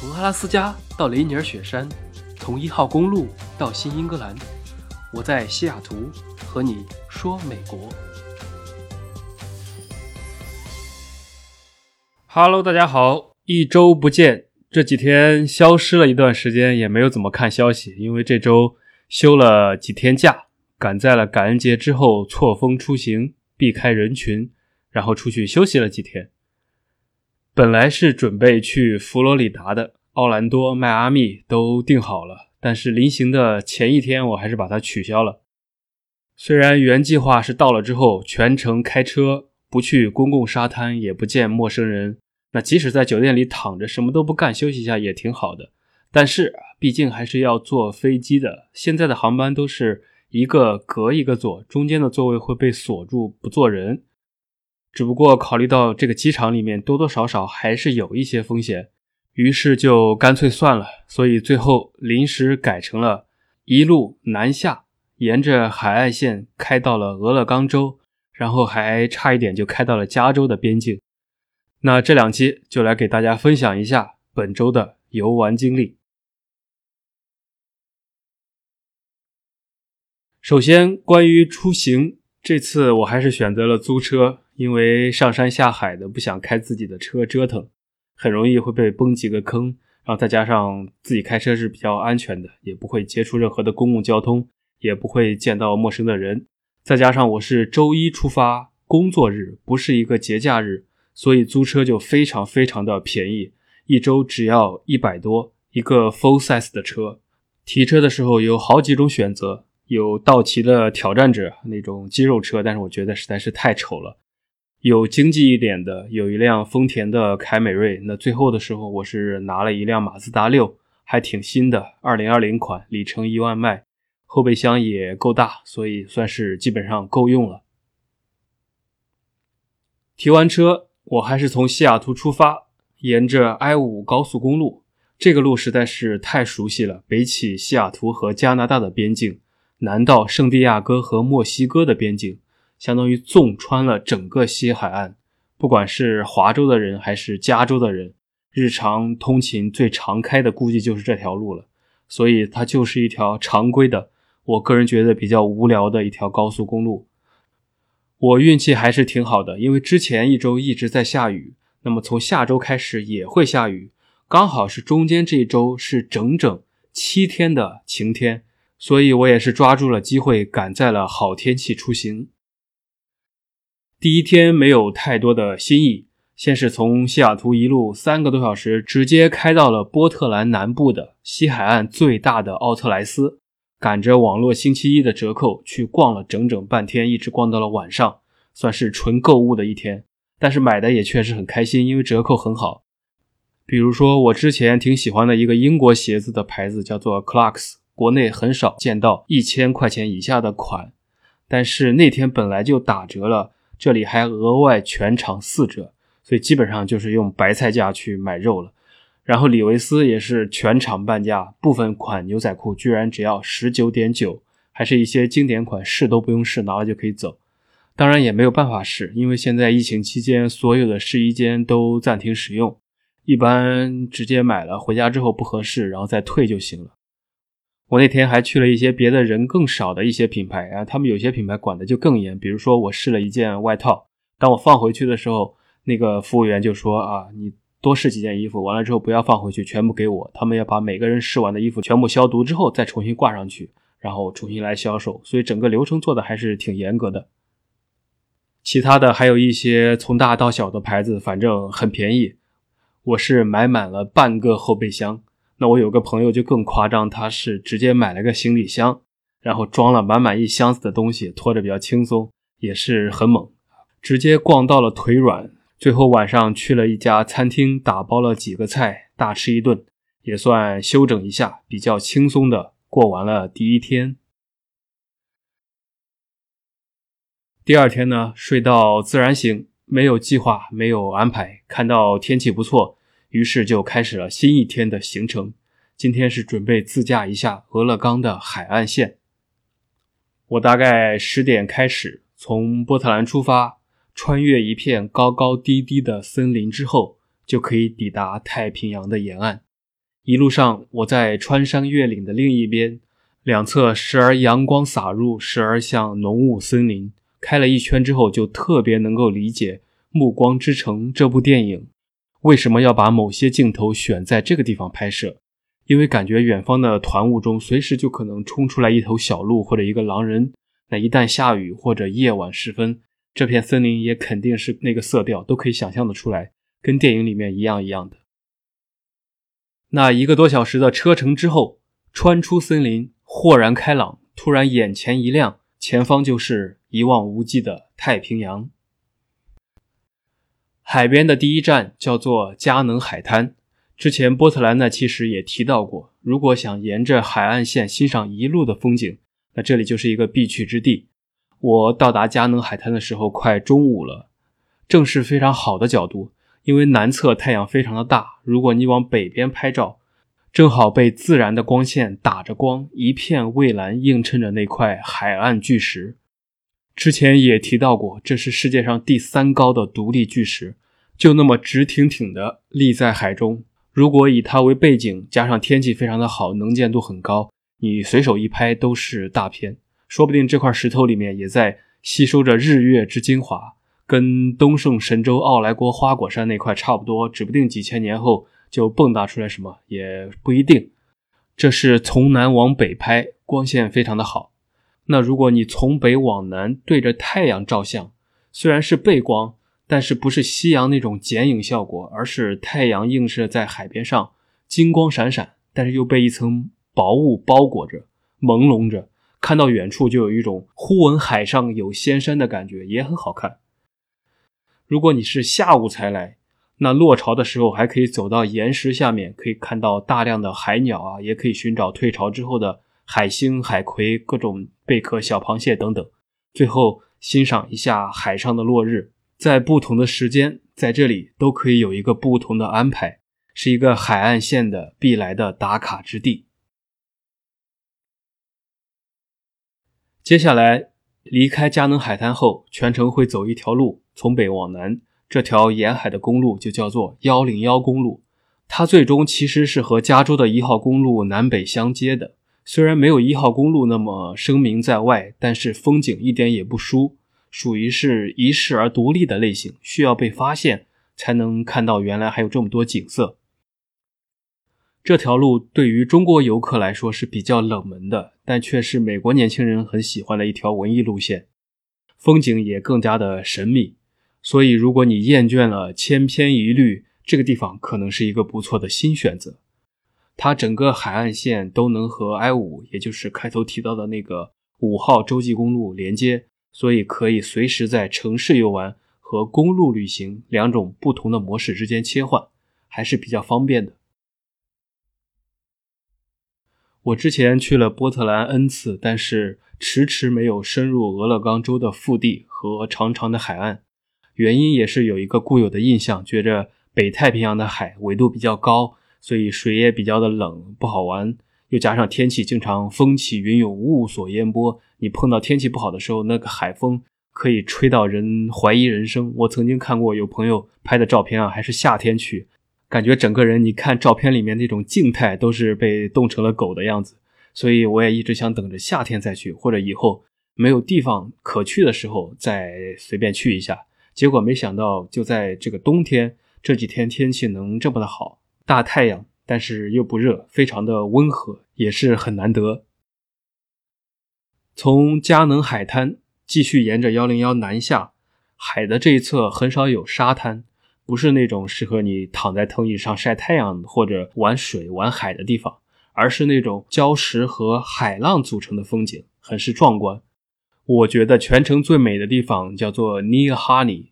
从阿拉斯加到雷尼尔雪山，从一号公路到新英格兰，我在西雅图和你说美国。Hello，大家好，一周不见，这几天消失了一段时间，也没有怎么看消息，因为这周休了几天假，赶在了感恩节之后错峰出行，避开人群，然后出去休息了几天。本来是准备去佛罗里达的，奥兰多、迈阿密都订好了，但是临行的前一天，我还是把它取消了。虽然原计划是到了之后全程开车，不去公共沙滩，也不见陌生人，那即使在酒店里躺着什么都不干，休息一下也挺好的。但是毕竟还是要坐飞机的，现在的航班都是一个隔一个坐，中间的座位会被锁住，不坐人。只不过考虑到这个机场里面多多少少还是有一些风险，于是就干脆算了。所以最后临时改成了一路南下，沿着海岸线开到了俄勒冈州，然后还差一点就开到了加州的边境。那这两期就来给大家分享一下本周的游玩经历。首先，关于出行，这次我还是选择了租车。因为上山下海的不想开自己的车折腾，很容易会被崩几个坑。然后再加上自己开车是比较安全的，也不会接触任何的公共交通，也不会见到陌生的人。再加上我是周一出发，工作日不是一个节假日，所以租车就非常非常的便宜，一周只要一百多一个 full size 的车。提车的时候有好几种选择，有道奇的挑战者那种肌肉车，但是我觉得实在是太丑了。有经济一点的，有一辆丰田的凯美瑞。那最后的时候，我是拿了一辆马自达六，还挺新的，二零二零款，里程一万迈，后备箱也够大，所以算是基本上够用了。提完车，我还是从西雅图出发，沿着 I 五高速公路，这个路实在是太熟悉了，北起西雅图和加拿大的边境，南到圣地亚哥和墨西哥的边境。相当于纵穿了整个西海岸，不管是华州的人还是加州的人，日常通勤最常开的估计就是这条路了。所以它就是一条常规的，我个人觉得比较无聊的一条高速公路。我运气还是挺好的，因为之前一周一直在下雨，那么从下周开始也会下雨，刚好是中间这一周是整整七天的晴天，所以我也是抓住了机会，赶在了好天气出行。第一天没有太多的新意，先是从西雅图一路三个多小时，直接开到了波特兰南部的西海岸最大的奥特莱斯，赶着网络星期一的折扣去逛了整整半天，一直逛到了晚上，算是纯购物的一天。但是买的也确实很开心，因为折扣很好。比如说我之前挺喜欢的一个英国鞋子的牌子叫做 Clarks，国内很少见到一千块钱以下的款，但是那天本来就打折了。这里还额外全场四折，所以基本上就是用白菜价去买肉了。然后李维斯也是全场半价，部分款牛仔裤居然只要十九点九，还是一些经典款，试都不用试，拿了就可以走。当然也没有办法试，因为现在疫情期间，所有的试衣间都暂停使用，一般直接买了回家之后不合适，然后再退就行了。我那天还去了一些别的人更少的一些品牌啊，他们有些品牌管的就更严。比如说，我试了一件外套，当我放回去的时候，那个服务员就说：“啊，你多试几件衣服，完了之后不要放回去，全部给我。他们要把每个人试完的衣服全部消毒之后再重新挂上去，然后重新来销售。所以整个流程做的还是挺严格的。其他的还有一些从大到小的牌子，反正很便宜。我是买满了半个后备箱。”那我有个朋友就更夸张，他是直接买了个行李箱，然后装了满满一箱子的东西，拖着比较轻松，也是很猛，直接逛到了腿软。最后晚上去了一家餐厅，打包了几个菜，大吃一顿，也算休整一下，比较轻松的过完了第一天。第二天呢，睡到自然醒，没有计划，没有安排，看到天气不错。于是就开始了新一天的行程。今天是准备自驾一下俄勒冈的海岸线。我大概十点开始从波特兰出发，穿越一片高高低低的森林之后，就可以抵达太平洋的沿岸。一路上，我在穿山越岭的另一边，两侧时而阳光洒入，时而像浓雾森林。开了一圈之后，就特别能够理解《暮光之城》这部电影为什么要把某些镜头选在这个地方拍摄，因为感觉远方的团雾中随时就可能冲出来一头小鹿或者一个狼人。那一旦下雨或者夜晚时分，这片森林也肯定是那个色调，都可以想象的出来，跟电影里面一样一样的。那一个多小时的车程之后，穿出森林，豁然开朗，突然眼前一亮，前方就是一望无际的太平洋。海边的第一站叫做佳能海滩。之前波特兰那其实也提到过，如果想沿着海岸线欣赏一路的风景，那这里就是一个必去之地。我到达佳能海滩的时候快中午了，正是非常好的角度。因为南侧太阳非常的大，如果你往北边拍照，正好被自然的光线打着光，一片蔚蓝映衬着那块海岸巨石。之前也提到过，这是世界上第三高的独立巨石，就那么直挺挺的立在海中。如果以它为背景，加上天气非常的好，能见度很高，你随手一拍都是大片。说不定这块石头里面也在吸收着日月之精华。跟东胜神州奥莱国花果山那块差不多，指不定几千年后就蹦跶出来什么也不一定。这是从南往北拍，光线非常的好。那如果你从北往南对着太阳照相，虽然是背光，但是不是夕阳那种剪影效果，而是太阳映射在海边上，金光闪闪，但是又被一层薄雾包裹着，朦胧着，看到远处就有一种忽闻海上有仙山的感觉，也很好看。如果你是下午才来，那落潮的时候还可以走到岩石下面，可以看到大量的海鸟啊，也可以寻找退潮之后的海星、海葵、各种贝壳、小螃蟹等等。最后欣赏一下海上的落日，在不同的时间在这里都可以有一个不同的安排，是一个海岸线的必来的打卡之地。接下来离开佳能海滩后，全程会走一条路。从北往南，这条沿海的公路就叫做幺零幺公路。它最终其实是和加州的一号公路南北相接的。虽然没有一号公路那么声名在外，但是风景一点也不输，属于是遗世而独立的类型，需要被发现才能看到原来还有这么多景色。这条路对于中国游客来说是比较冷门的，但却是美国年轻人很喜欢的一条文艺路线，风景也更加的神秘。所以，如果你厌倦了千篇一律，这个地方可能是一个不错的新选择。它整个海岸线都能和 I 五，也就是开头提到的那个五号洲际公路连接，所以可以随时在城市游玩和公路旅行两种不同的模式之间切换，还是比较方便的。我之前去了波特兰 N 次，但是迟迟没有深入俄勒冈州的腹地和长长的海岸。原因也是有一个固有的印象，觉着北太平洋的海纬度比较高，所以水也比较的冷，不好玩。又加上天气经常风起云涌，雾锁烟波，你碰到天气不好的时候，那个海风可以吹到人怀疑人生。我曾经看过有朋友拍的照片啊，还是夏天去，感觉整个人你看照片里面那种静态都是被冻成了狗的样子。所以我也一直想等着夏天再去，或者以后没有地方可去的时候再随便去一下。结果没想到，就在这个冬天，这几天天气能这么的好，大太阳，但是又不热，非常的温和，也是很难得。从佳能海滩继续沿着幺零幺南下，海的这一侧很少有沙滩，不是那种适合你躺在藤椅上晒太阳或者玩水玩海的地方，而是那种礁石和海浪组成的风景，很是壮观。我觉得全程最美的地方叫做 Near Honey，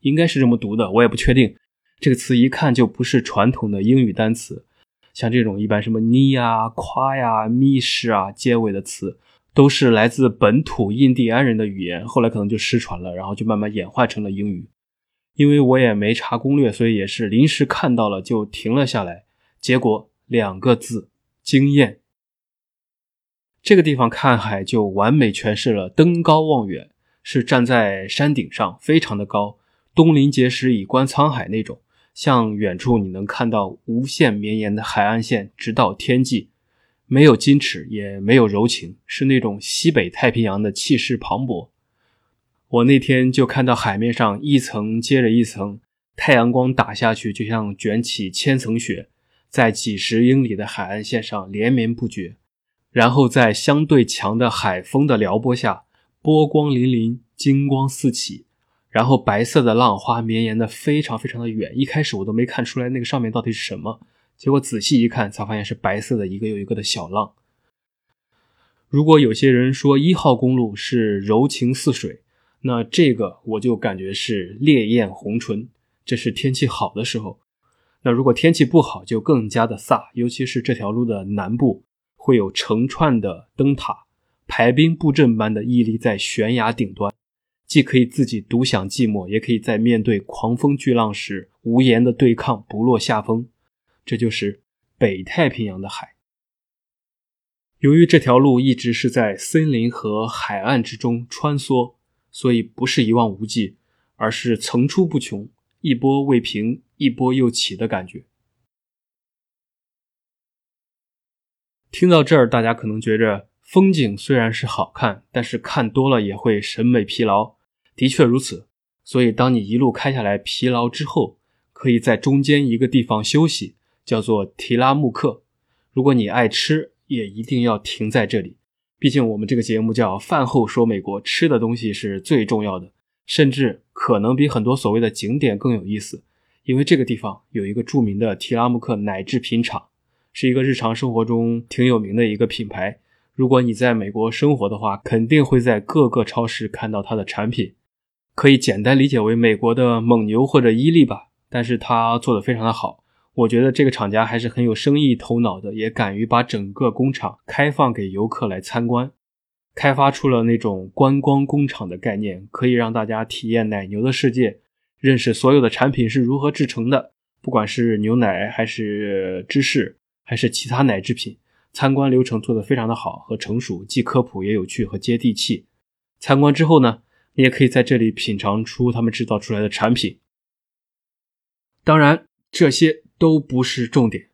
应该是这么读的，我也不确定。这个词一看就不是传统的英语单词，像这种一般什么 ne 啊、夸呀、密室啊结尾的词，都是来自本土印第安人的语言，后来可能就失传了，然后就慢慢演化成了英语。因为我也没查攻略，所以也是临时看到了就停了下来。结果两个字：惊艳。这个地方看海就完美诠释了登高望远，是站在山顶上，非常的高，东临碣石，以观沧海那种，向远处你能看到无限绵延的海岸线，直到天际，没有矜持，也没有柔情，是那种西北太平洋的气势磅礴。我那天就看到海面上一层接着一层，太阳光打下去，就像卷起千层雪，在几十英里的海岸线上连绵不绝，然后在相对强的海风的撩拨下，波光粼粼，金光四起，然后白色的浪花绵延的非常非常的远。一开始我都没看出来那个上面到底是什么，结果仔细一看，才发现是白色的一个又一个的小浪。如果有些人说一号公路是柔情似水，那这个我就感觉是烈焰红唇，这是天气好的时候。那如果天气不好，就更加的飒，尤其是这条路的南部会有成串的灯塔，排兵布阵般的屹立在悬崖顶端，既可以自己独享寂寞，也可以在面对狂风巨浪时无言的对抗，不落下风。这就是北太平洋的海。由于这条路一直是在森林和海岸之中穿梭。所以不是一望无际，而是层出不穷，一波未平，一波又起的感觉。听到这儿，大家可能觉着风景虽然是好看，但是看多了也会审美疲劳。的确如此。所以，当你一路开下来疲劳之后，可以在中间一个地方休息，叫做提拉木克。如果你爱吃，也一定要停在这里。毕竟我们这个节目叫饭后说美国，吃的东西是最重要的，甚至可能比很多所谓的景点更有意思。因为这个地方有一个著名的提拉木克奶制品厂，是一个日常生活中挺有名的一个品牌。如果你在美国生活的话，肯定会在各个超市看到它的产品，可以简单理解为美国的蒙牛或者伊利吧。但是它做的非常的好。我觉得这个厂家还是很有生意头脑的，也敢于把整个工厂开放给游客来参观，开发出了那种观光工厂的概念，可以让大家体验奶牛的世界，认识所有的产品是如何制成的，不管是牛奶还是芝士还是其他奶制品，参观流程做得非常的好和成熟，既科普也有趣和接地气。参观之后呢，你也可以在这里品尝出他们制造出来的产品，当然这些。都不是重点，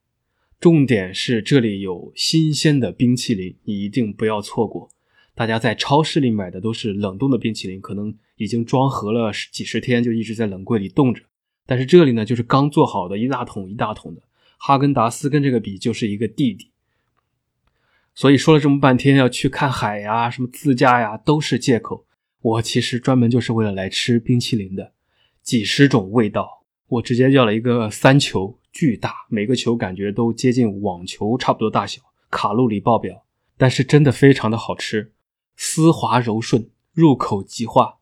重点是这里有新鲜的冰淇淋，你一定不要错过。大家在超市里买的都是冷冻的冰淇淋，可能已经装盒了几十天，就一直在冷柜里冻着。但是这里呢，就是刚做好的一大桶一大桶的。哈根达斯跟这个比，就是一个弟弟。所以说了这么半天，要去看海呀，什么自驾呀，都是借口。我其实专门就是为了来吃冰淇淋的，几十种味道，我直接要了一个三球。巨大，每个球感觉都接近网球差不多大小，卡路里爆表，但是真的非常的好吃，丝滑柔顺，入口即化，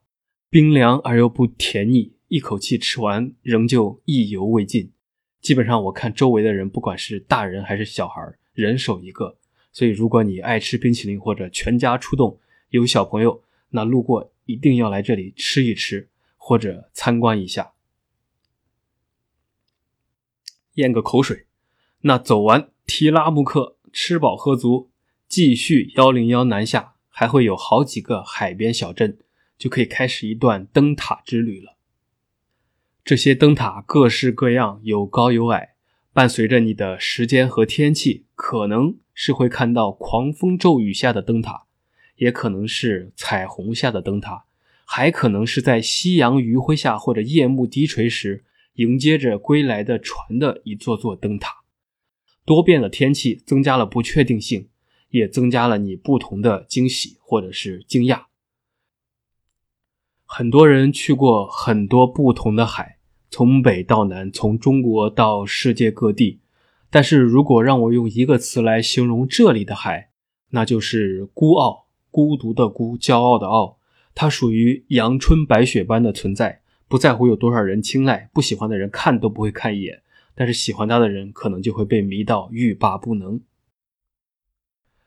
冰凉而又不甜腻，一口气吃完仍旧意犹未尽。基本上我看周围的人，不管是大人还是小孩，人手一个。所以如果你爱吃冰淇淋或者全家出动有小朋友，那路过一定要来这里吃一吃或者参观一下。咽个口水，那走完提拉木克，吃饱喝足，继续幺零幺南下，还会有好几个海边小镇，就可以开始一段灯塔之旅了。这些灯塔各式各样，有高有矮，伴随着你的时间和天气，可能是会看到狂风骤雨下的灯塔，也可能是彩虹下的灯塔，还可能是在夕阳余晖下或者夜幕低垂时。迎接着归来的船的一座座灯塔，多变的天气增加了不确定性，也增加了你不同的惊喜或者是惊讶。很多人去过很多不同的海，从北到南，从中国到世界各地。但是如果让我用一个词来形容这里的海，那就是孤傲，孤独的孤，骄傲的傲。它属于阳春白雪般的存在。不在乎有多少人青睐，不喜欢的人看都不会看一眼，但是喜欢它的人可能就会被迷到欲罢不能。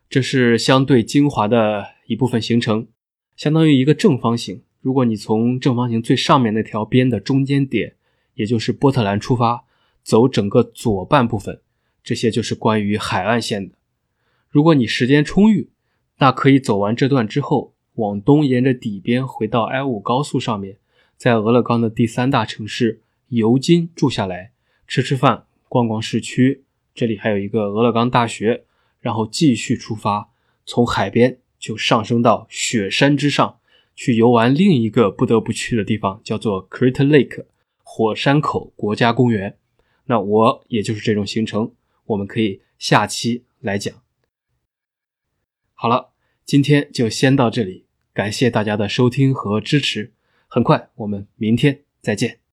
这是相对精华的一部分行程，相当于一个正方形。如果你从正方形最上面那条边的中间点，也就是波特兰出发，走整个左半部分，这些就是关于海岸线的。如果你时间充裕，那可以走完这段之后，往东沿着底边回到 I 五高速上面。在俄勒冈的第三大城市尤金住下来，吃吃饭，逛逛市区，这里还有一个俄勒冈大学，然后继续出发，从海边就上升到雪山之上，去游玩另一个不得不去的地方，叫做 Crater Lake 火山口国家公园。那我也就是这种行程，我们可以下期来讲。好了，今天就先到这里，感谢大家的收听和支持。很快，我们明天再见。